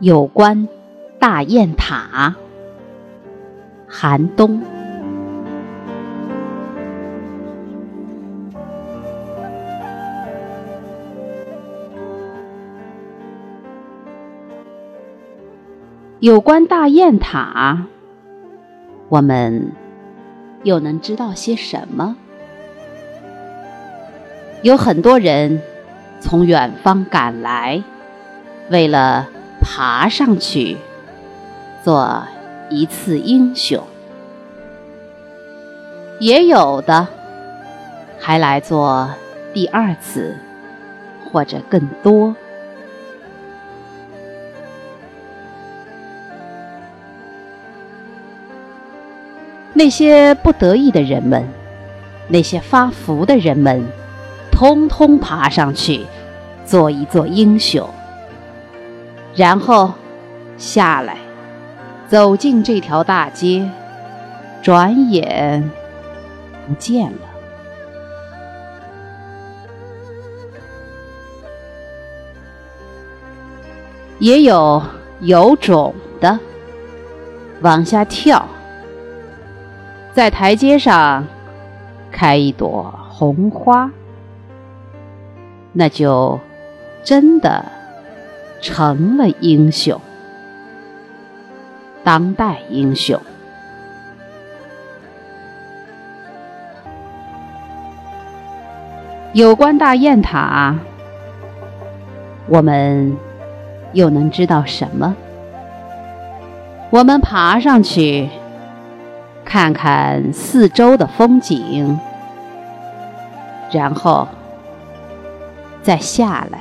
有关大雁塔，寒冬。有关大雁塔，我们又能知道些什么？有很多人从远方赶来，为了爬上去做一次英雄；也有的还来做第二次，或者更多。那些不得意的人们，那些发福的人们，通通爬上去做一做英雄，然后下来，走进这条大街，转眼不见了。也有有种的往下跳。在台阶上开一朵红花，那就真的成了英雄，当代英雄。有关大雁塔，我们又能知道什么？我们爬上去。看看四周的风景，然后再下来。